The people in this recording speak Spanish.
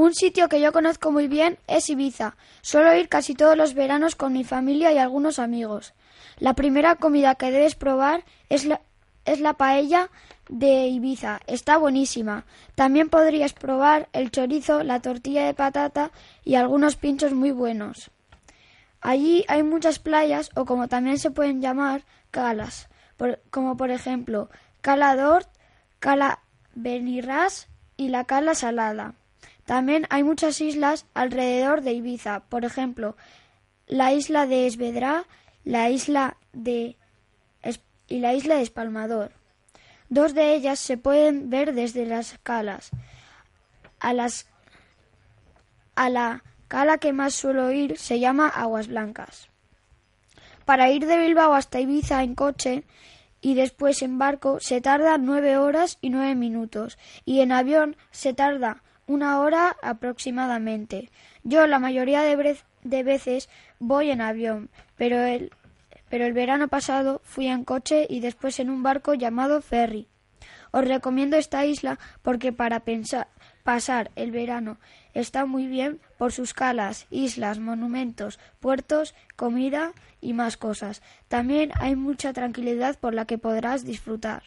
Un sitio que yo conozco muy bien es Ibiza. Suelo ir casi todos los veranos con mi familia y algunos amigos. La primera comida que debes probar es la, es la paella de Ibiza. Está buenísima. También podrías probar el chorizo, la tortilla de patata y algunos pinchos muy buenos. Allí hay muchas playas o como también se pueden llamar calas, como por ejemplo Cala d'Ort, Cala Benirras y la Cala Salada. También hay muchas islas alrededor de Ibiza, por ejemplo, la isla de Esvedra, la isla de y la isla de Espalmador. Dos de ellas se pueden ver desde las calas. A, las, a la cala que más suelo ir se llama Aguas Blancas. Para ir de Bilbao hasta Ibiza en coche y después en barco se tarda nueve horas y nueve minutos y en avión se tarda una hora aproximadamente. Yo la mayoría de, de veces voy en avión, pero el, pero el verano pasado fui en coche y después en un barco llamado ferry. Os recomiendo esta isla porque para pensar, pasar el verano está muy bien por sus calas, islas, monumentos, puertos, comida y más cosas. También hay mucha tranquilidad por la que podrás disfrutar.